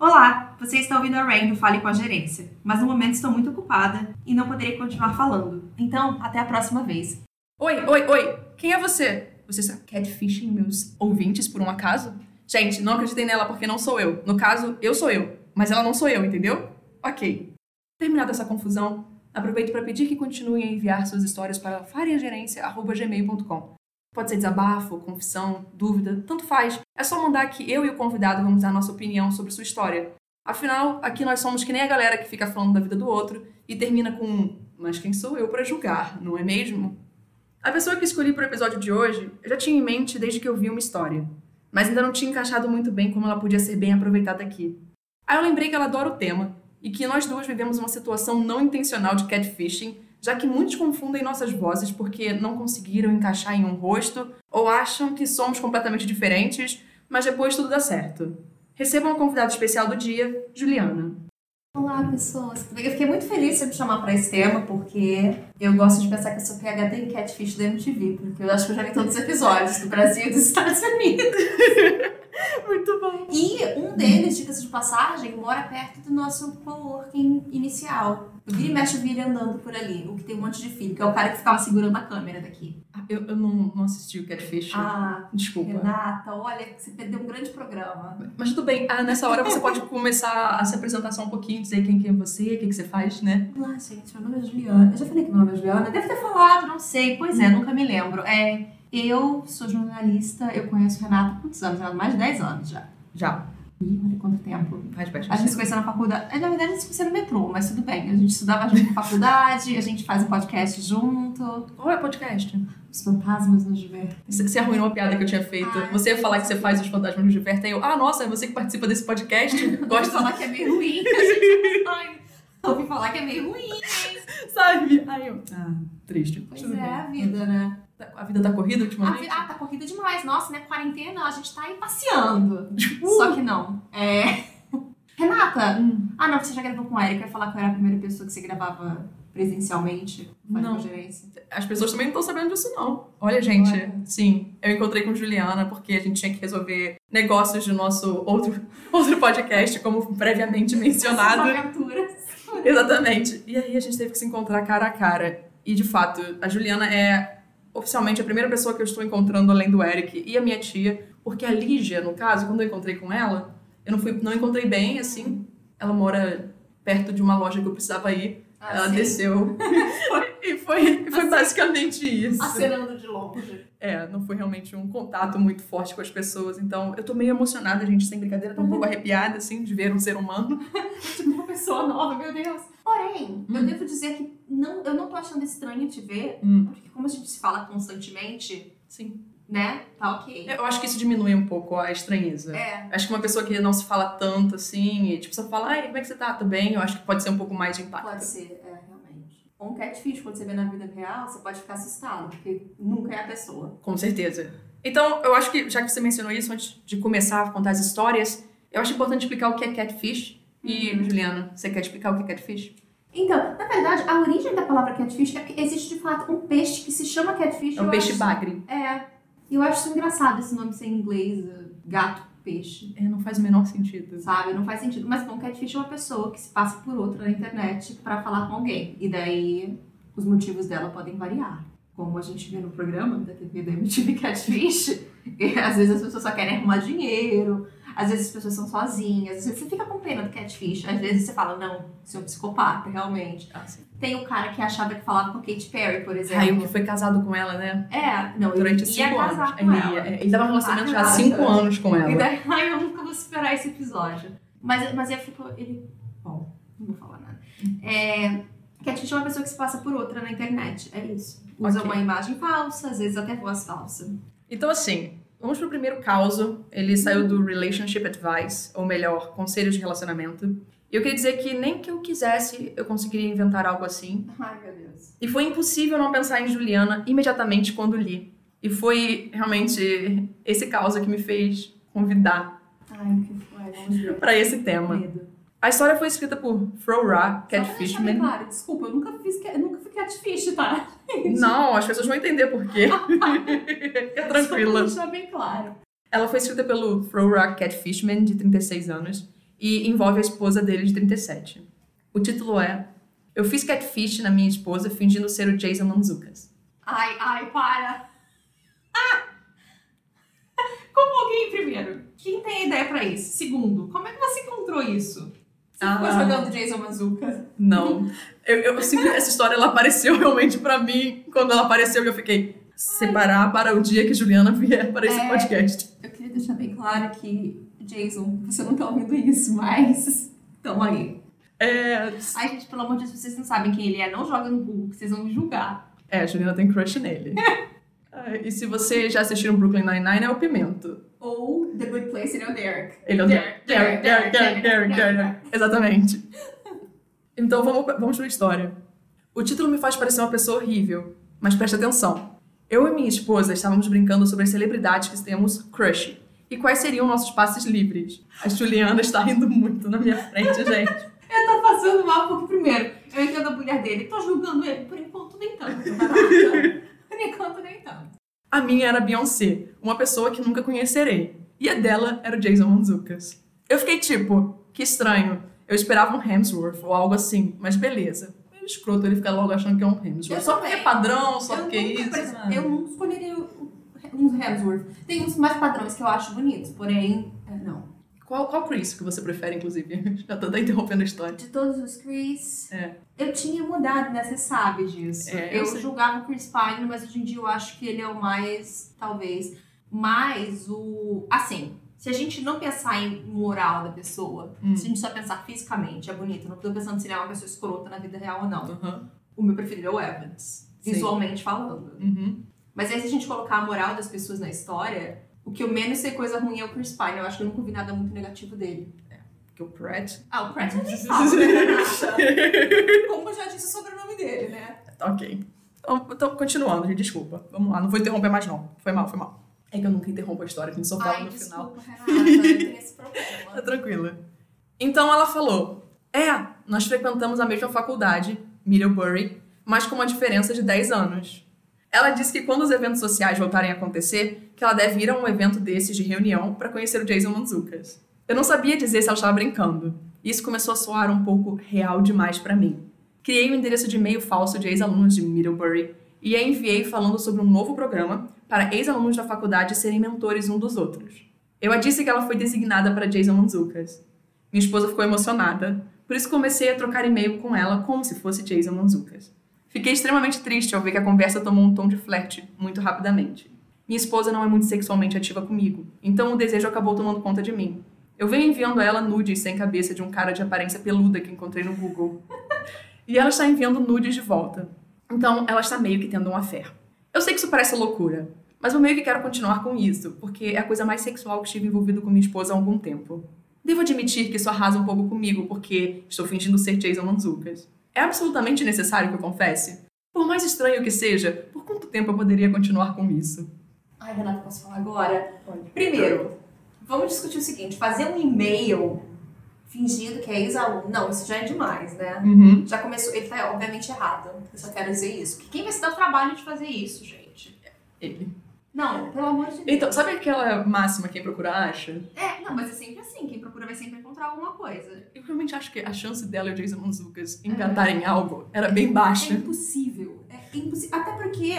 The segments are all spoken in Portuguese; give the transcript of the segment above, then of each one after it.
Olá, você está ouvindo a Rain do Fale com a Gerência, mas no momento estou muito ocupada e não poderei continuar falando. Então, até a próxima vez. Oi, oi, oi! Quem é você? Você está catfishing meus ouvintes por um acaso? Gente, não acreditem nela porque não sou eu. No caso, eu sou eu, mas ela não sou eu, entendeu? Ok. Terminada essa confusão, aproveito para pedir que continuem a enviar suas histórias para fareagerência.gmail.com. Pode ser desabafo, confissão, dúvida, tanto faz. É só mandar que eu e o convidado vamos dar nossa opinião sobre sua história. Afinal, aqui nós somos que nem a galera que fica falando da vida do outro e termina com mas quem sou eu para julgar, não é mesmo? A pessoa que escolhi para o episódio de hoje eu já tinha em mente desde que eu vi uma história, mas ainda não tinha encaixado muito bem como ela podia ser bem aproveitada aqui. Aí eu lembrei que ela adora o tema e que nós duas vivemos uma situação não intencional de catfishing, já que muitos confundem nossas vozes porque não conseguiram encaixar em um rosto ou acham que somos completamente diferentes, mas depois tudo dá certo. Recebam a convidada especial do dia, Juliana. Olá, pessoas. Eu fiquei muito feliz de me chamar para esse tema, porque eu gosto de pensar que eu sou PHD em Catfish da MTV, porque eu acho que eu já vi todos os episódios do Brasil e dos Estados Unidos. Muito bom. E um deles, dicas de passagem, mora perto do nosso coworking inicial. Eu vira e mexe o Vili andando por ali, o que tem um monte de filho, que é o cara que ficava segurando a câmera daqui. Ah, eu, eu não, não assisti o Catfish. Ah, Desculpa. Renata, olha, você perdeu um grande programa. Mas tudo bem, ah, nessa hora você pode começar a se apresentar só um pouquinho, dizer quem, quem é você, o que, que você faz, né? Olá, gente, meu nome é Juliana. Eu já falei que meu nome é Juliana? Deve ter falado, não sei. Pois é, nunca me lembro. É, eu sou jornalista, eu conheço Renata há quantos anos? Há mais de 10 anos já. Já. Ih, olha quanto tempo. Faz bastante A gente se conheceu na faculdade. É, Na verdade, a gente se conheceu no metrô, mas tudo bem. A gente estudava junto na faculdade, a gente faz um podcast junto. Qual é o podcast? Os fantasmas nos divertem. Você arruinou a piada que eu tinha feito. Ai, você ia falar que você faz os fantasmas nos divertem. Eu, ah, nossa, é você que participa desse podcast? Gosto de Gosta, falar que é meio ruim. A gente Ai, ouvi falar que é meio ruim. sabe? Aí eu, ah, triste. Pois é, bem. a vida, né? A vida tá corrida ultimamente? Ah, tá corrida demais. Nossa, né? Quarentena, a gente tá aí passeando. Uh! Só que não. É. Renata! Hum, Ah, não, você já gravou com a Erika. Eu ia falar que eu era a primeira pessoa que você gravava presencialmente. Não. gerência. as pessoas também não estão sabendo disso, não. Olha, gente, Olha. sim, eu encontrei com Juliana porque a gente tinha que resolver negócios do nosso outro, outro podcast, como previamente mencionado. Exatamente. E aí a gente teve que se encontrar cara a cara. E de fato, a Juliana é oficialmente a primeira pessoa que eu estou encontrando além do Eric e a minha tia, porque a Lígia, no caso, quando eu encontrei com ela, eu não fui, não encontrei bem assim. Ela mora perto de uma loja que eu precisava ir. Ah, ela sim. desceu. e foi, foi Assim. basicamente isso. Acenando de longe. É, não foi realmente um contato muito forte com as pessoas. Então, eu tô meio emocionada, gente, sem brincadeira, tô um pouco arrepiada, assim, de ver um ser humano. Tipo, uma pessoa nova, meu Deus. Porém, eu Hum. devo dizer que não, eu não tô achando estranho te ver, Hum, porque como a gente se fala constantemente, sim. Né? Tá ok. Eu acho que isso diminui um pouco a estranheza. É. Acho que uma pessoa que não se fala tanto, assim, e tipo, só fala, ai, como é que você tá? Tô bem? Eu acho que pode ser um pouco mais de impacto. Pode ser, é, realmente. Um catfish, quando você vê na vida real, você pode ficar assustado, porque nunca é a pessoa. Com certeza. Então, eu acho que, já que você mencionou isso, antes de começar a contar as histórias, eu acho importante explicar o que é catfish. E, Uhum. Juliana, você quer explicar o que é catfish? Então, na verdade, a origem da palavra catfish é que existe de fato um peixe que se chama catfish. É eu peixe acho- bagre. É. E eu acho isso engraçado, esse nome ser em inglês, eh, gato, peixe. É, não faz o menor sentido. Sabe? Não faz sentido. Mas bom, catfish é uma pessoa que se passa por outra na internet pra falar com alguém. E daí os motivos dela podem variar. Como a gente vê no programa da TV da MTV Catfish, e às vezes as pessoas só querem arrumar dinheiro, às vezes as pessoas são sozinhas, você fica com pena do catfish, às vezes você fala, não, você é um psicopata, realmente. Ah. Tem o cara que achava que falava com a Katy Perry, por exemplo. Aí o que foi casado com ela, né? É, não, Durante ele ia cinco casar anos. com Ele, ela. é, ele tava no relacionamento já há cinco anos com E ela. daí, ai, eu nunca vou superar esse episódio. Mas, mas eu fico. Ele. Bom, não vou falar nada. É, catfish é uma pessoa que se passa por outra na internet. É isso. Usa Ok. uma imagem falsa, às vezes até voz falsa. Então, assim, vamos pro primeiro caso. Ele saiu do Relationship Advice, ou melhor, Conselhos de Relacionamento. E eu queria dizer que nem que eu quisesse, eu conseguiria inventar algo assim. Ai, meu Deus. E foi impossível não pensar em Juliana imediatamente quando li. E foi realmente esse caso que me fez convidar para esse tema. Medo. A história foi escrita por Flora deixar bem Catfishman. claro, desculpa, eu nunca, fiz, eu nunca fui catfish, tá? Não, as pessoas vão entender por quê. Fica tranquila. Deixar bem claro. Ela foi escrita pelo Flora Catfishman, de 36 anos. e envolve a esposa dele de 37. O título é Eu fiz catfish na minha esposa fingindo ser o Jason Manzucas. Ai, ai, para. Ah! Como alguém, primeiro, quem tem ideia pra isso? Segundo, como é que você encontrou isso? Você ficou Ah. jogando Jason Mazuka? Não. Eu, eu sempre- essa história ela apareceu realmente pra mim. Quando ela apareceu, eu fiquei separar para o dia que Juliana vier para esse É. podcast. Eu queria deixar bem claro que, Jason, você não tá ouvindo isso, mas. Tamo aí. É, Ai, gente, pelo amor de Deus, vocês não sabem quem ele é, não joga no Google, vocês vão me julgar. é, a Juliana tem crush nele. E se você já assistiu Brooklyn Nine-Nine, é o Pimento. Ou The Good Place, ele é o Derek. Ele é o Derek, Derek, Derek, Derek, Derek, Derek. Exatamente. Então vamos, vamos pra história. O título me faz parecer uma pessoa horrível, mas preste atenção. Eu e minha esposa estávamos brincando sobre as celebridades que temos crush e quais seriam nossos passes livres. A Juliana está rindo muito na minha frente, gente. Eu tô passando mal porque, primeiro, eu entendo a mulher dele, tô julgando ele, por enquanto nem tanto. Renata. por enquanto nem tanto. A minha era a Beyoncé, uma pessoa que nunca conhecerei. E a dela era o Jason Manzucas. Eu fiquei tipo, que estranho. Eu esperava um Hemsworth ou algo assim, mas beleza. Meio escroto ele ficar logo achando que é um Hemsworth. Eu só porque é padrão, só porque é isso. eu não escolheria uns Hemsworth. Tem uns mais padrões que eu acho bonitos, porém, é, não. Qual, qual Chris que você prefere, inclusive? Já tô até interrompendo a história. De todos os Chris, É. eu tinha mudado, né? Você sabe disso. É, eu eu julgava o Chris Pine, mas hoje em dia eu acho que ele é o mais, talvez, mais o. Assim, se a gente não pensar em moral da pessoa, Hum. se a gente só pensar fisicamente, é bonito. Não tô pensando se ele é uma pessoa escrota na vida real ou não. Aham. O meu preferido é o Evans, Sim. visualmente falando. Uhum. Mas aí, se a gente colocar a moral das pessoas na história, o que eu menos sei coisa ruim é o Chris Pine. Eu acho que eu nunca vi nada muito negativo dele. Porque o Pratt. Ah, o Pratt eu nem falo, né? Como eu já disse sobre o nome dele, né? ok. Então, então, continuando, gente, desculpa. Vamos lá, não vou interromper mais não. Foi mal, foi mal. É que eu nunca interrompo a história, a gente só fala Ai, no final. Renata, eu tenho esse Tá problema. tranquila. Então ela falou: É, nós frequentamos a mesma faculdade, Middlebury, mas com uma diferença de 10 anos. Ela disse que quando os eventos sociais voltarem a acontecer, que ela deve ir a um evento desses de reunião para conhecer o Jason Manzucas. Eu não sabia dizer se ela estava brincando. Isso começou a soar um pouco real demais para mim. Criei um endereço de e-mail falso de ex-alunos de Middlebury e a enviei falando sobre um novo programa para ex-alunos da faculdade serem mentores um dos outros. Eu a disse que ela foi designada para Jason Manzucas. Minha esposa ficou emocionada, por isso comecei a trocar e-mail com ela como se fosse Jason Manzucas. Fiquei extremamente triste ao ver que a conversa tomou um tom de flerte muito rapidamente. Minha esposa não é muito sexualmente ativa comigo, então o desejo acabou tomando conta de mim. Eu venho enviando a ela nudes sem cabeça de um cara de aparência peluda que encontrei no Google. E ela está enviando nudes de volta. Então, ela está meio que tendo um affair. Eu sei que isso parece loucura, mas eu meio que quero continuar com isso, porque é a coisa mais sexual que estive envolvido com minha esposa há algum tempo. Devo admitir que isso arrasa um pouco comigo, porque estou fingindo ser Jason Manzucas. É absolutamente necessário que eu confesse? Por mais estranho que seja, por quanto tempo eu poderia continuar com isso? Ai, Renata, posso falar agora? Primeiro, vamos discutir o seguinte: fazer um e-mail fingindo que é ex-aluno. Não, isso já é demais, né? Uhum. Já começou. Ele tá obviamente errado. Eu só quero dizer isso. Que quem vai se dar o trabalho de fazer isso, gente? Ele. Não, pelo amor de Deus. Então, sabe aquela máxima quem procura acha? É, não, mas é sempre assim. Quem procura vai sempre encontrar alguma coisa. Eu realmente acho que a chance dela e o Jason Manzucas engatarem algo era bem baixa. É impossível. É impossível. Até porque,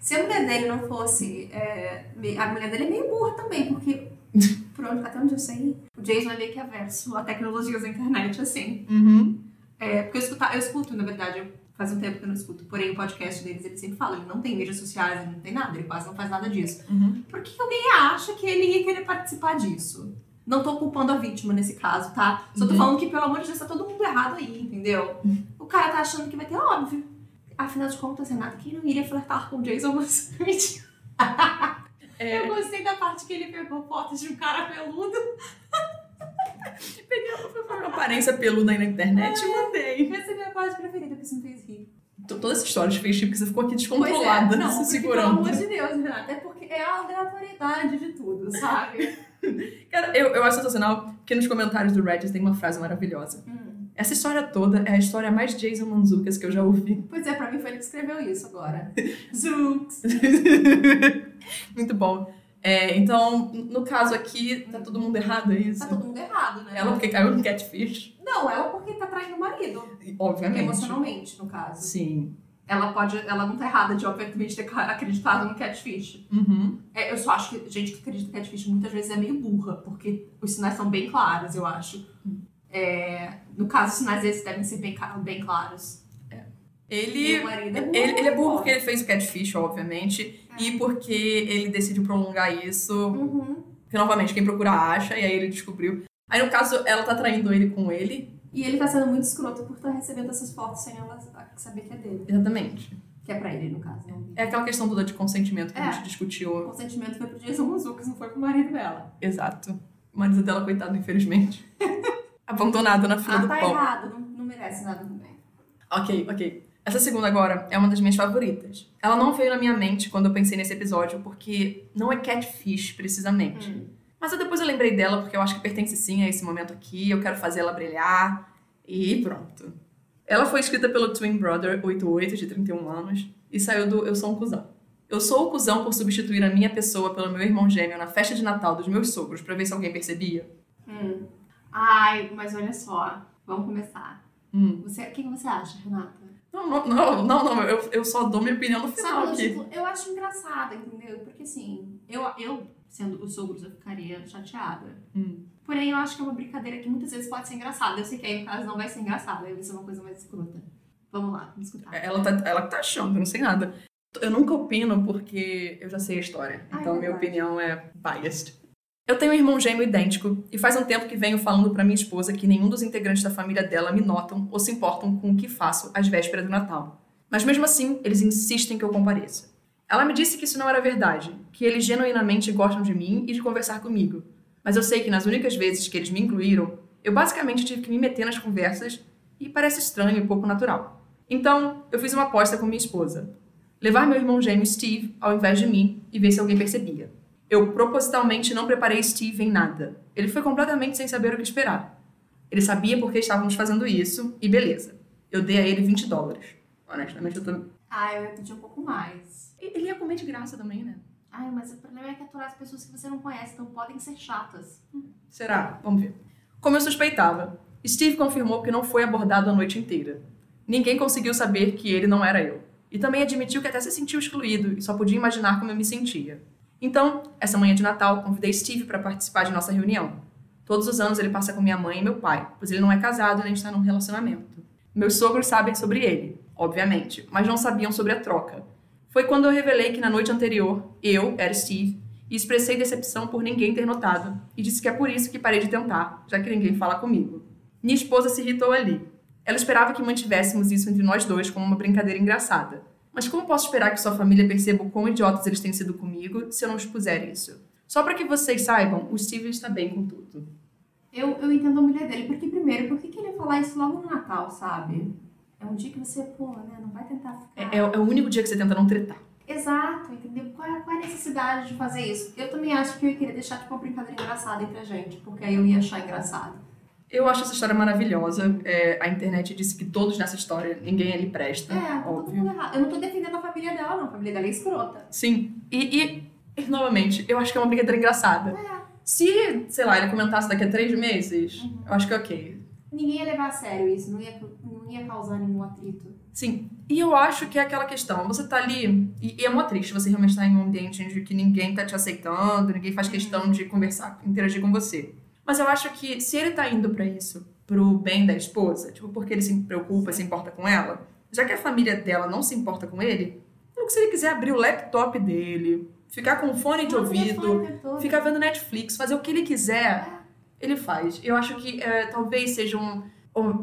se a mulher dele não fosse. é, a mulher dele é meio burra também, porque. Por onde, até onde eu sei, o Jason é meio que averso a tecnologias da internet, assim. Uhum. É, porque eu, escuta, eu escuto, na verdade, faz um tempo que eu não escuto. Porém, o podcast deles, ele sempre fala, ele não tem mídias sociais, ele não tem nada, ele quase não faz nada disso. Uhum. Por que alguém acha que ele ia querer participar disso? Não tô culpando a vítima nesse caso, tá? Só tô Uhum. falando que, pelo amor de Deus, tá todo mundo errado aí, entendeu? O cara tá achando que vai ter óbvio. Afinal de contas, Renata, quem não iria flertar com o Jason Smith? É, Eu gostei da parte que ele pegou fotos de um cara peludo. peguei uma aparência peluda aí na internet e mandei. Essa é a minha parte preferida, que isso me fez Toda essa história de fez tipo que você ficou aqui Pois descontrolada, é, não, se porque, segurando. Pelo amor de Deus, Renata, é porque é a aleatoriedade de tudo, sabe? Cara, eu, eu acho sensacional que nos comentários do Reddit tem uma frase maravilhosa. Hum. Essa história toda é a história mais Jason Manzucas que eu já ouvi. Pois é, pra mim foi ele que escreveu isso agora. Zooks. Muito bom. É, então, no caso aqui, tá todo mundo errado, é isso? Tá todo mundo errado, né? Ela porque caiu no catfish. Não, ela porque tá traindo o marido. Obviamente. Emocionalmente, no caso. Sim. Ela pode. Ela não tá errada de, obviamente, ter acreditado no catfish. Uhum. É, eu só acho que gente que acredita no catfish muitas vezes é meio burra, porque os sinais são bem claros, eu acho. Hum. É, no caso, os sinais desses devem ser bem, bem claros. Ele, o é burro. ele, ele é burro porque ele fez o catfish, obviamente, É. e porque ele decidiu prolongar isso. Uhum. Porque, novamente, quem procura acha, e aí ele descobriu. Aí, no caso, ela tá traindo ele com ele. E ele tá sendo muito escroto por estar recebendo essas fotos sem ela saber que é dele. Exatamente. Que é pra ele, no caso, não. É aquela questão toda de consentimento que a É. gente O discutiu. consentimento foi pro Jason Muzukas, não foi pro marido dela. Exato. O marido dela, coitado, infelizmente. Abandonado na fila Ah, do tá pão. errado, não, não merece nada também. Ok, ok. Essa segunda agora é uma das minhas favoritas. Ela não veio na minha mente quando eu pensei nesse episódio, porque não é catfish, precisamente. Hum. Mas eu depois eu lembrei dela, porque eu acho que pertence sim a esse momento aqui, eu quero fazer ela brilhar, e pronto. Ela foi escrita pelo Twin Brother 88, de 31 anos, e saiu do Eu Sou um Cusão. Eu sou o cuzão por substituir a minha pessoa pelo meu irmão gêmeo na festa de Natal dos meus sogros, pra ver se alguém percebia. Hum. Ai, mas olha só. Vamos começar. Hum. Você, o que que você acha, Renata? Não, não, não, não, não, eu, eu só dou minha opinião no final Sabe, aqui. tipo, eu acho engraçado, entendeu? Porque assim, eu, eu sendo os sogros, eu ficaria chateada. Hum. Porém, eu acho que é uma brincadeira que muitas vezes pode ser engraçada. Eu sei que aí, no caso, não vai ser engraçada. Aí vai ser uma coisa mais escrota. Vamos lá, vamos escutar. Ela tá, ela que tá achando, eu não sei nada. Eu nunca opino porque eu já sei a história. Ah, é Então minha verdade. opinião é biased. Eu tenho um irmão gêmeo idêntico e faz um tempo que venho falando pra minha esposa que nenhum dos integrantes da família dela me notam ou se importam com o que faço às vésperas do Natal. Mas mesmo assim, eles insistem que eu compareça. Ela me disse que isso não era verdade, que eles genuinamente gostam de mim e de conversar comigo. Mas eu sei que nas únicas vezes que eles me incluíram, eu basicamente tive que me meter nas conversas e parece estranho e pouco natural. Então, eu fiz uma aposta com minha esposa. Levar meu irmão gêmeo Steve ao invés de mim e ver se alguém percebia. Eu propositalmente não preparei Steve em nada. Ele foi completamente sem saber o que esperar. Ele sabia por que estávamos fazendo isso e beleza. Eu dei a ele 20 dólares. Honestamente, eu tô. Ah, eu ia pedir um pouco mais. Ele ia comer de graça também, né? Ai, mas o problema é que aturar as pessoas que você não conhece, então podem ser chatas. Será? Vamos ver. Como eu suspeitava, Steve confirmou que não foi abordado a noite inteira. Ninguém conseguiu saber que ele não era eu. E também admitiu que até se sentiu excluído e só podia imaginar como eu me sentia. Então, essa manhã de Natal, convidei Steve para participar de nossa reunião. Todos os anos ele passa com minha mãe e meu pai, pois ele não é casado nem está num relacionamento. Meus sogros sabem sobre ele, obviamente, mas não sabiam sobre a troca. Foi quando eu revelei que na noite anterior eu era Steve e expressei decepção por ninguém ter notado e disse que é por isso que parei de tentar, já que ninguém fala comigo. Minha esposa se irritou ali. Ela esperava que mantivéssemos isso entre nós dois como uma brincadeira engraçada. Mas como posso esperar que sua família perceba o quão idiotas eles têm sido comigo se eu não expuser isso? Só para que vocês saibam, o Steve está bem com tudo. Eu, eu entendo a mulher dele, porque primeiro, por que, que ele ia falar isso logo no Natal, sabe? É um dia que você, pô, né, não vai tentar É, ficar. é- é o único dia que você tenta não tretar. Exato, entendeu? Qual é, qual é a necessidade de fazer isso? Eu também acho que eu ia querer deixar tipo uma brincadeira engraçada entre a gente, porque aí eu ia achar engraçado. Eu acho essa história maravilhosa. É, a internet disse que todos nessa história, ninguém ali presta. É, tá todo óbvio. Eu não tô defendendo a família dela, não. A família dela é escrota. Sim. E, e, e, novamente, eu acho que é uma brincadeira engraçada. É. Se, sei lá, ele comentasse daqui a três meses, Uhum. eu acho que é ok. Ninguém ia levar a sério isso, não ia, não ia causar nenhum atrito. Sim. E eu acho que é aquela questão. Você tá ali. E, e é mó triste você realmente estar em um ambiente em que ninguém tá te aceitando, ninguém faz questão de conversar, interagir com você. Mas eu acho que se ele tá indo pra isso, pro bem da esposa, tipo, porque ele se preocupa, se importa com ela, já que a família dela não se importa com ele, então, se ele quiser abrir o laptop dele, ficar com fone de ouvido, ficar vendo Netflix, fazer o que ele quiser, ele faz. Eu acho que é, talvez seja um,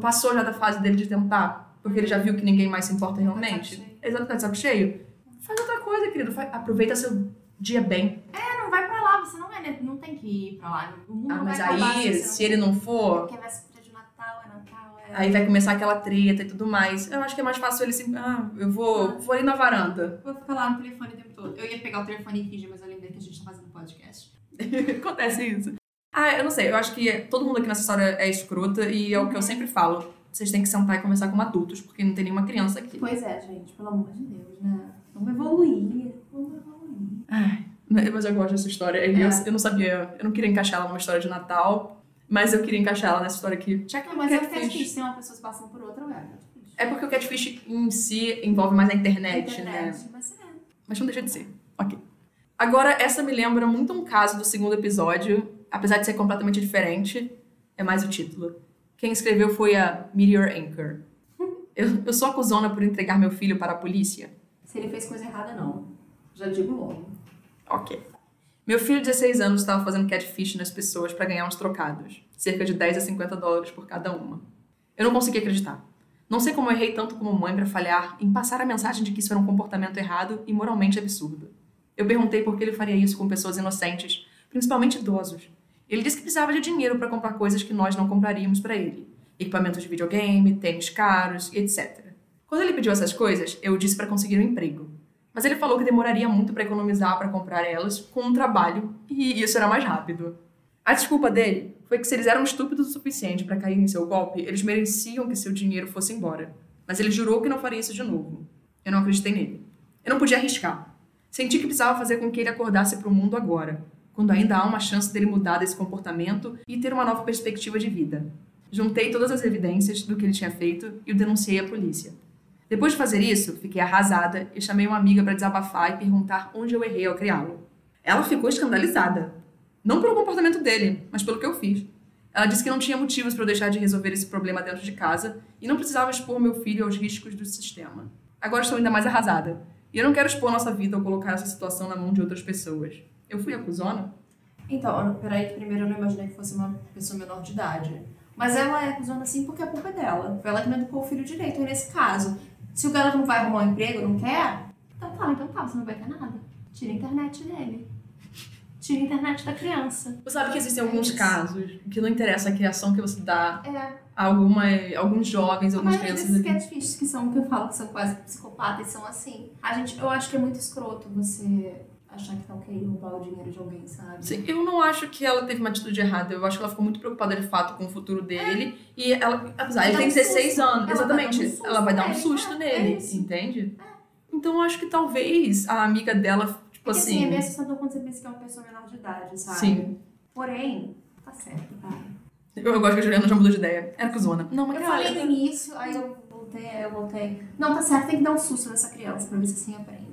Passou já da fase dele de tentar, porque ele já viu que ninguém mais se importa realmente. Tá saco Exato, tá saco cheio. Faz outra coisa, querido. Aproveita seu dia bem. É, não vai pra você não, é, não tem que ir pra lá. O mundo Ah, mas vai aí, você se ele não for, Porque vai ser de Natal, é Natal, é... aí vai começar aquela treta e tudo mais. Eu acho que é mais fácil ele se. Ah, eu vou, vou ali na varanda. Vou ficar lá no telefone o tempo todo. Eu ia pegar o telefone e fingir, mas eu lembrei que a gente tá fazendo podcast. Acontece isso. Ah, eu não sei. Eu acho que todo mundo aqui nessa história é escrota e é o que eu sempre falo. Vocês têm que sentar e conversar como adultos, porque não tem nenhuma criança aqui. Pois é, gente, pelo amor de Deus, né? Vamos evoluir. Vamos evoluir. Ai. Né, Mas eu gosto dessa história. E Eu, É. eu não sabia, eu não queria encaixar ela numa história de Natal, mas eu queria encaixar ela nessa história aqui. Já que Não, é mas é o catfish. Tem uma pessoa passa por outra, é catfish. É porque o catfish em si envolve mais a internet, né? Internet, mas é. Mas não deixa de ser. Ok. Agora, essa me lembra muito um caso do segundo episódio, apesar de ser completamente diferente, é mais o título. Quem escreveu foi a Meteor Anchor. Eu, eu sou acusona por entregar meu filho para a polícia? Se ele fez coisa errada, não. Já digo logo. Ok. Meu filho de 16 anos estava fazendo catfish nas pessoas para ganhar uns trocados, cerca de 10 a 50 dólares por cada uma. Eu não consegui acreditar. Não sei como eu errei tanto como mãe para falhar em passar a mensagem de que isso era um comportamento errado e moralmente absurdo. Eu perguntei por que ele faria isso com pessoas inocentes, principalmente idosos. Ele disse que precisava de dinheiro para comprar coisas que nós não compraríamos para ele: equipamentos de videogame, tênis caros e etc. Quando ele pediu essas coisas, eu disse para conseguir um emprego. Mas ele falou que demoraria muito para economizar para comprar elas com um trabalho e isso era mais rápido. A desculpa dele foi que se eles eram estúpidos o suficiente para cair em seu golpe, eles mereciam que seu dinheiro fosse embora. Mas ele jurou que não faria isso de novo. Eu não acreditei nele. Eu não podia arriscar. Senti que precisava fazer com que ele acordasse para o mundo agora, quando ainda há uma chance dele mudar desse comportamento e ter uma nova perspectiva de vida. Juntei todas as evidências do que ele tinha feito e o denunciei à polícia. Depois de fazer isso, fiquei arrasada e chamei uma amiga para desabafar e perguntar onde eu errei ao criá-lo. Ela ficou escandalizada. Não pelo comportamento dele, mas pelo que eu fiz. Ela disse que não tinha motivos para eu deixar de resolver esse problema dentro de casa e não precisava expor meu filho aos riscos do sistema. Agora estou ainda mais arrasada. E eu não quero expor nossa vida ou colocar essa situação na mão de outras pessoas. Eu fui acusona? Então, peraí, que primeiro eu não imaginei que fosse uma pessoa menor de idade. Mas ela é acusando assim porque a culpa é dela. Foi ela que não educou o filho direito. E nesse caso, se o garoto não vai arrumar um emprego, não quer, então tá, então tá, você não vai ter nada. Tira a internet dele. Tira a internet da criança. Você sabe que existem alguns casos que não interessa a criação que você dá É. a alguma, alguns jovens, A algumas crianças. desses catfish que são, que eu falo que são quase psicopatas, são assim. A gente, eu acho que é muito escroto você achar que tá ok roubar o dinheiro de alguém, sabe? Sim, eu não acho que ela teve uma atitude errada. Eu acho que ela ficou muito preocupada de fato com o futuro dele. E ela, apesar, Vai ele tem um 16 susto. anos. Ela vai exatamente. dar um ela vai dar um nele. susto É, nele. é entende? Então eu acho que talvez a amiga dela, tipo Porque assim, assim. é meio assustador quando você pensa que é uma pessoa menor de idade, sabe? Sim. Porém, tá certo, cara. eu, eu gosto que a Juliana já mudou de ideia. Era cuzona. Não, mas Eu cara, falei no início, aí eu voltei, aí eu voltei. Não, tá certo, tem que dar um susto nessa criança pra ver se assim aprende.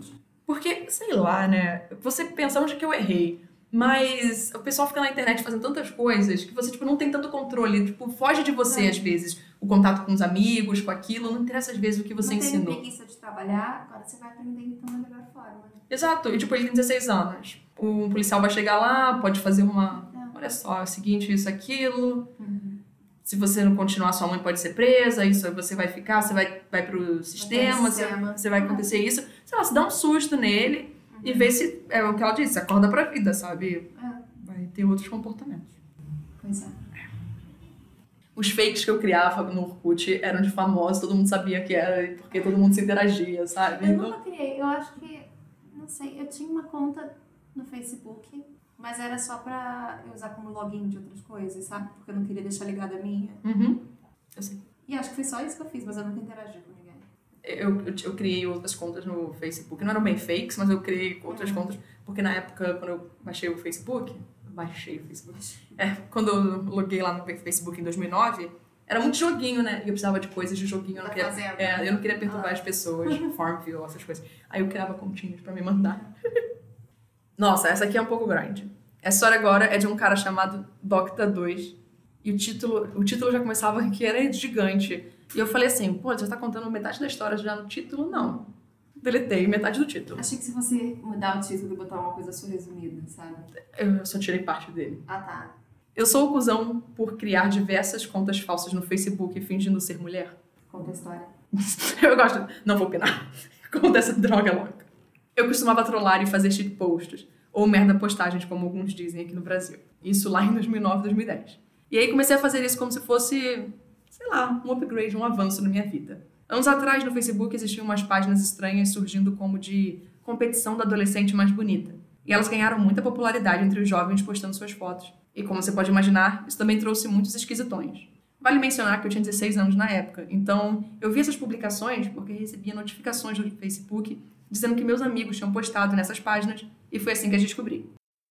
Porque, sei lá, né? Você pensa onde que eu errei. Mas o pessoal fica na internet fazendo tantas coisas que você, tipo, não tem tanto controle. Tipo, foge de você, É. às vezes. O contato com os amigos, com aquilo. Não interessa, às vezes, o que você não ensinou. tem preguiça de trabalhar, agora você vai aprender então da melhor forma. Exato. E, tipo, ele tem 16 anos. Um policial vai chegar lá, pode fazer uma... É. Olha só, é o seguinte, isso, aquilo. Uhum. Se você não continuar, sua mãe pode ser presa. Isso, aí você vai ficar, você vai, vai pro sistema, você, você vai acontecer isso. Sei lá, você dá um susto nele e vê se... É o que ela disse, acorda pra vida, sabe? É, vai ter outros comportamentos. pois é. Os fakes que eu criava no Orkut eram de famosos, todo mundo sabia que era, porque todo mundo se interagia, sabe? Eu Então, nunca criei, eu acho que, não sei, eu tinha uma conta no Facebook, mas era só pra eu usar como login de outras coisas, sabe? Porque eu não queria deixar ligada a minha. uhum. Eu sei. E acho que foi só isso que eu fiz, mas eu nunca interagi com ninguém. Eu, eu, eu criei outras contas no Facebook. Não eram bem fakes, mas eu criei outras Uhum. contas. Porque na época, quando eu baixei o Facebook... Baixei o Facebook. É, quando eu loguei lá no Facebook em 2009, era muito joguinho, né? E eu precisava de coisas de joguinho. Eu não queria, é, eu não queria perturbar Ah. as pessoas, Farmville, essas coisas. Aí eu criava continhas pra me mandar. Nossa, essa aqui é um pouco grande. Essa história agora é de um cara chamado Docta 2. E o título, o título já começava que era gigante. E eu falei assim, pô, você tá contando metade da história já no título? Não. Deletei metade do título. Achei que se você mudar o título e botar uma coisa só resumida, sabe? Eu só tirei parte dele. Ah, tá. Eu sou o cuzão por criar diversas contas falsas no Facebook fingindo ser mulher. Conta a história. Eu gosto. Não vou opinar. Conta essa droga louca. Eu costumava trollar e fazer shitposts. Ou merda postagens, como alguns dizem aqui no Brasil. Isso lá em 2009, 2010. E aí comecei a fazer isso como se fosse, sei lá, um upgrade, um avanço na minha vida. Anos atrás, no Facebook, existiam umas páginas estranhas surgindo como de competição da adolescente mais bonita. E elas ganharam muita popularidade entre os jovens postando suas fotos. E como você pode imaginar, isso também trouxe muitos esquisitões. Vale mencionar que eu tinha 16 anos na época, então eu vi essas publicações porque recebia notificações do Facebook dizendo que meus amigos tinham postado nessas páginas E foi assim que a descobri.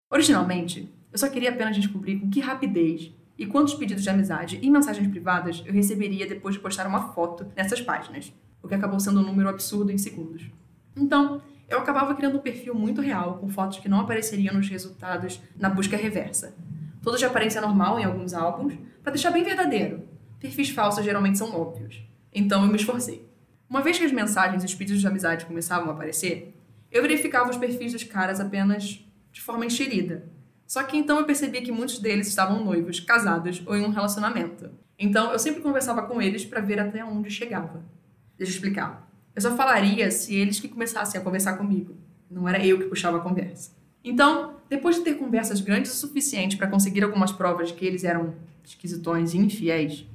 Originalmente, eu só queria apenas descobrir com que rapidez e quantos pedidos de amizade e mensagens privadas eu receberia depois de postar uma foto nessas páginas, o que acabou sendo um número absurdo em segundos. Então, eu acabava criando um perfil muito real, com fotos que não apareceriam nos resultados na busca reversa. Todos de aparência normal em alguns álbuns, para deixar bem verdadeiro. Perfis falsos geralmente são óbvios. Então eu me esforcei. Uma vez que as mensagens e os pedidos de amizade começavam a aparecer, eu verificava os perfis dos caras apenas de forma enxerida. Só que então eu percebi que muitos deles estavam noivos, casados ou em um relacionamento. Então eu sempre conversava com eles para ver até onde chegava. Deixa eu explicar. Eu só falaria se eles que começassem a conversar comigo. Não era eu que puxava a conversa. Então, depois de ter conversas grandes o suficiente para conseguir algumas provas de que eles eram esquisitões e infiéis,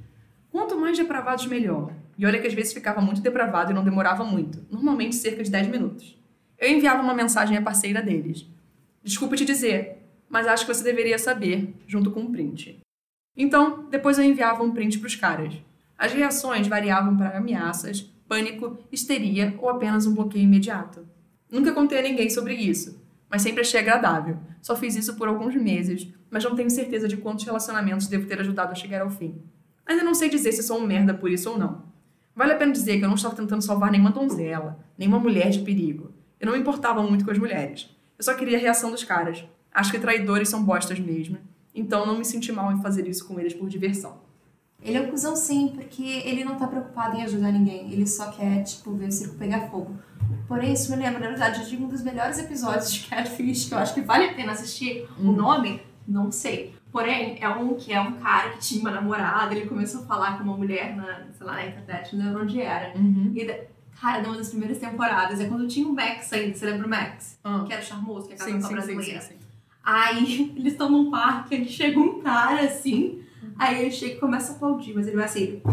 quanto mais depravados, melhor. E olha que às vezes ficava muito depravado e não demorava muito, normalmente cerca de 10 minutos. Eu enviava uma mensagem à parceira deles. Desculpa te dizer, mas acho que você deveria saber, junto com um print. Então, depois eu enviava um print para os caras. As reações variavam para ameaças, pânico, histeria ou apenas um bloqueio imediato. Nunca contei a ninguém sobre isso, mas sempre achei agradável. Só fiz isso por alguns meses, mas não tenho certeza de quantos relacionamentos devo ter ajudado a chegar ao fim. Ainda não sei dizer se sou um merda por isso ou não. Vale a pena dizer que eu não estava tentando salvar nenhuma donzela, nenhuma mulher de perigo. Eu não me importava muito com as mulheres. Eu só queria a reação dos caras. Acho que traidores são bostas mesmo. Então não me senti mal em fazer isso com eles por diversão. Ele é um cuzão sim, porque ele não tá preocupado em ajudar ninguém. Ele só quer, tipo, ver o circo pegar fogo. Porém, isso me lembra, na verdade, de um dos melhores episódios de Catfish, que eu acho que vale a pena assistir. O nome, não sei. Porém, é um que é um cara que tinha uma namorada, ele começou a falar com uma mulher na, sei lá, na internet, não lembro onde era. Uhum. E, cara, numa das primeiras temporadas, é quando tinha o Max ainda, você lembra o Max? Ah. Que era o charmoso, que é Sim, casado com a sim, sim, brasileira. sim. Aí eles estão num parque, aí chega um cara assim, aí ele chega e começa a aplaudir, mas ele vai assim.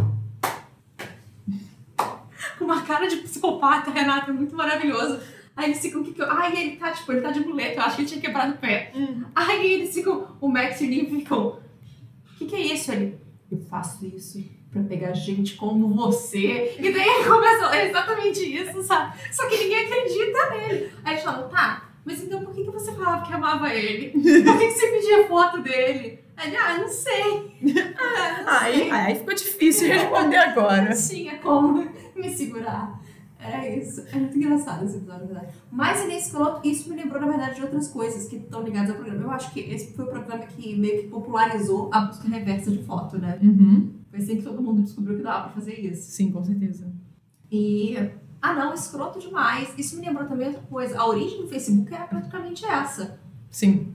Com uma cara de psicopata, Renata, é muito maravilhoso. Aí eles ficam, o que que eu... Ai, ele tá, tipo, ele tá de muleta, eu acho que ele tinha quebrado o pé. Aí eles ficam, o Max e o ficam, o que que é isso? Ele, eu faço isso pra pegar gente como você. E daí ele começa, é exatamente isso, sabe? Só que ninguém acredita nele. Aí eles falam, tá, mas então por que, que você falava que amava ele? Por que, que você pedia foto dele? Aí ele, ah, não sei. Ah, não Aí, sei. aí ficou difícil responder agora. Não tinha como me segurar. É isso. É muito engraçado esse episódio, na verdade. Mas ele é escroto. Isso me lembrou, na verdade, de outras coisas que estão ligadas ao programa. Eu acho que esse foi o programa que meio que popularizou a busca reversa de foto, né? Uhum. Foi assim que todo mundo descobriu que dava pra fazer isso. Sim, com certeza. E. Ah, não, escroto demais. Isso me lembrou também outra coisa. A origem do Facebook era praticamente essa. Sim.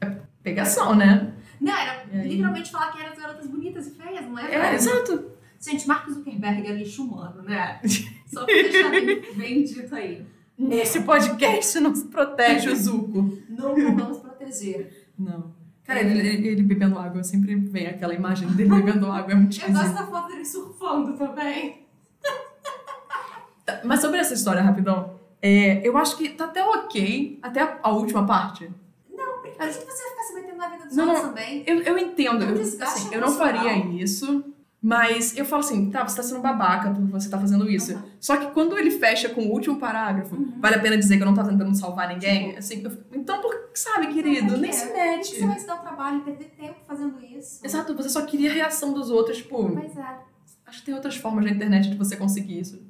É pegação, né? Não, era literalmente falar que eram as garotas bonitas e feias, não era? É, exato. Gente, Mark Zuckerberg é lixo humano, né? Só pra deixar bem, dito aí. Nesse podcast não se protege o Zuko. Não vamos proteger. Não. Cara, ele, ele- ele bebendo água, sempre vem aquela imagem dele bebendo água, é muito Eu gosto esquisito. da foto dele surfando também. Tá, Mas sobre essa história, rapidão, é, eu acho que tá até ok, até a, a última parte. A gente você ficar se metendo na vida dos Não, outros não. também. Eu, eu entendo, um eu, assim, eu não faria isso, mas eu falo assim, tá, você tá sendo babaca porque você tá fazendo isso. Uhum. Só que quando ele fecha com o último parágrafo, Uhum. vale a pena dizer que eu não tô tentando salvar ninguém, Tipo. assim, eu fico, então, por, sabe, querido, Por quê? nem se Por que mete. você vai se dar o trabalho e perder tempo fazendo isso? Exato, você só queria a reação dos outros, tipo, Pois é. acho que tem outras formas na internet de você conseguir isso.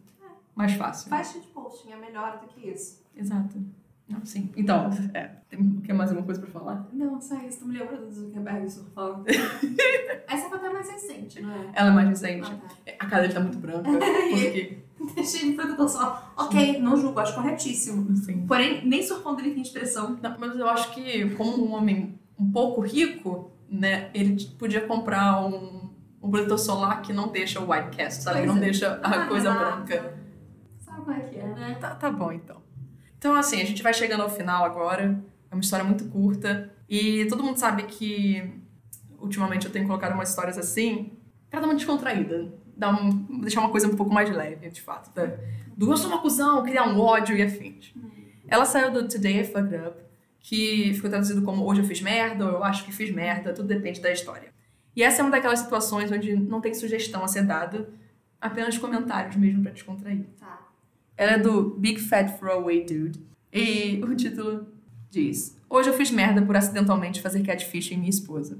Mais fácil. Faz shit posting, é melhor do que isso. Exato. Não, sim. Então, é, tem, quer mais alguma coisa pra falar? Não, só isso. Tu me lembra do Zuckerberg surfando? Essa foto é mais recente, não é? Ela é mais recente. Ah, tá. A cara dele tá muito branca. Porque, Deixei ele protetor só. Ok, não julgo, acho corretíssimo. sim. Porém, nem surfando ele tem expressão. Não, mas eu acho que, como um homem um pouco rico, né, ele podia comprar um, um protetor solar que não deixa o white cast, sabe? Pois não é. deixa a Ah, coisa Renata. branca. Sabe como é que é, né? Tá, tá bom, então. Então, assim, a gente vai chegando ao final agora. É uma história muito curta. E todo mundo sabe que, ultimamente, eu tenho colocado umas histórias assim pra dar uma descontraída. Dar um, deixar uma coisa um pouco mais leve, de fato. Tá? Do eu sou uma cuzão, criar um ódio e afins. Ela saiu do Today I Fucked Up, que ficou traduzido como Hoje eu fiz merda, ou eu acho que fiz merda, tudo depende da história. E essa é uma daquelas situações onde não tem sugestão a ser dada, apenas comentários mesmo pra descontrair. Tá. Ela é do Big Fat Throwaway Dude. E o título diz: Hoje eu fiz merda por acidentalmente fazer catfish em minha esposa.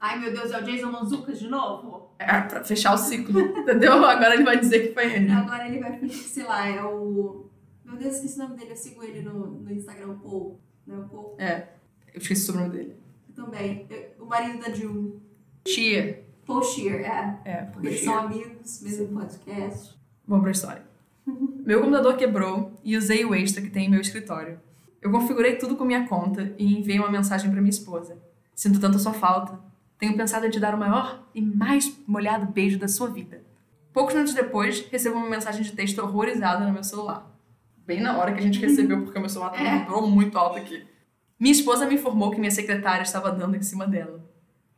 Ai, meu Deus, é o Jason Manzucas de novo? É, pra fechar o ciclo, entendeu? Agora ele vai dizer que foi ele. Agora ele vai sei lá, é o... Meu Deus, esqueci o nome dele. Eu sigo ele no, no Instagram, o Paul. Não é o Paul? É, eu esqueci o sobrenome dele. Eu também. Eu- O marido da June. Tia. Paul Shear, é. É, por Eles são amigos, mesmo podcast. Vamos pra história. Meu computador quebrou e usei o extra que tem em meu escritório. Eu configurei tudo com minha conta e enviei uma mensagem para minha esposa. Sinto tanto a sua falta. Tenho pensado em te dar o maior e mais molhado beijo da sua vida. Poucos minutos depois, recebo uma mensagem de texto horrorizada no meu celular. Bem na hora que a gente recebeu, porque o meu celular É. vibrou muito alto aqui. Minha esposa me informou que minha secretária estava dando em cima dela.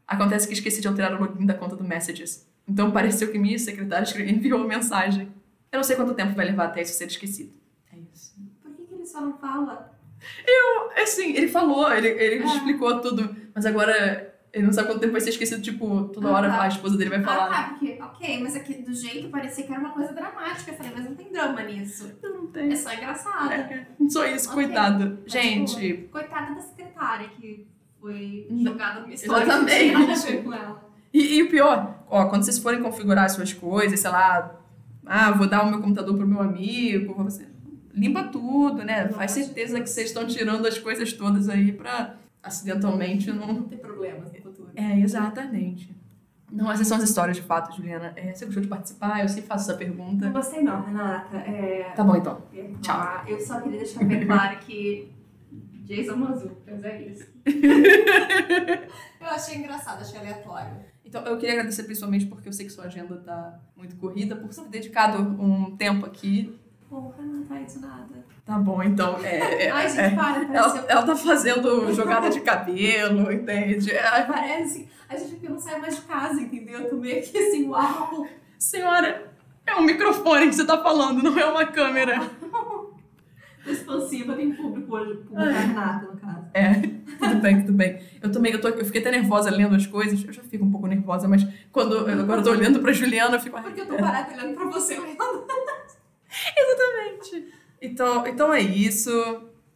Acontece que esqueci de alterar o login da conta do Messages. Então pareceu que minha secretária enviou a mensagem. Eu não sei quanto tempo vai levar até isso ser esquecido. É isso. Por que, que ele só não fala? Assim, ele falou, ele, ele É. explicou tudo, mas agora ele não sabe quanto tempo vai ser esquecido. Tipo, toda Ah, hora tá. a esposa dele vai falar. Ah, tá, porque, ok, mas aqui do jeito parecia que era uma coisa dramática. Eu falei, mas não tem drama nisso. Não tem. É só engraçado. É, só isso, Ok. coitado. Mas, Gente, tipo, Coitada da secretária que foi jogada numa história Exatamente. que não tinha nada a ver com ela. E, e o pior, ó, quando vocês forem configurar as suas coisas, sei lá, ah, vou dar o meu computador pro meu amigo, você limpa tudo, né? Pelo Faz certeza que vocês estão tirando as coisas todas aí pra acidentalmente não. Não tem problemas no futuro. É, exatamente. Não, essas são as histórias de fato, Juliana. É, você gostou de participar? Eu sempre faço essa pergunta. Não gostei não, Renata. É, Tá bom, então. Tchau. Eu só queria deixar bem claro que Jason Mazucas é isso. eu achei engraçado, achei aleatório. Então, eu queria agradecer principalmente porque eu sei que sua agenda tá muito corrida, por ter dedicado um tempo aqui. Porra, não faz isso nada. Tá bom, então. É, é, Ai, gente, é. para, Ela, pareceu... ela tá fazendo jogada de cabelo, entende? É, Parece... A gente não saio mais de casa, entendeu? Eu tô meio que assim, uau. senhora, é um microfone que você tá falando, não é uma câmera. Expansiva, tem público hoje. Público da Renata, no caso. É, tudo bem, tudo bem. Eu também, eu, tô, eu fiquei até nervosa lendo as coisas. Eu já fico um pouco nervosa, mas quando eu- agora eu tô olhando pra Juliana, eu fico. Porque eu tô parada olhando pra você olhando. Exatamente. Então, então é isso.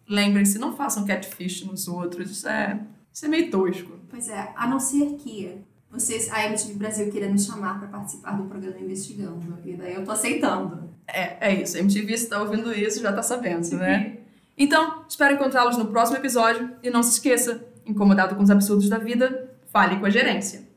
Lembrem-se, não façam catfish nos outros. Isso é, isso é meio tosco. Pois é, a não ser que vocês, a MTV Brasil queira me chamar pra participar do programa Investigando. E daí eu tô aceitando. É, é isso. A MTV, se tá ouvindo isso, já tá sabendo, né? Então, espero encontrá-los no próximo episódio. E não se esqueça, incomodado com os absurdos da vida, fale com a gerência.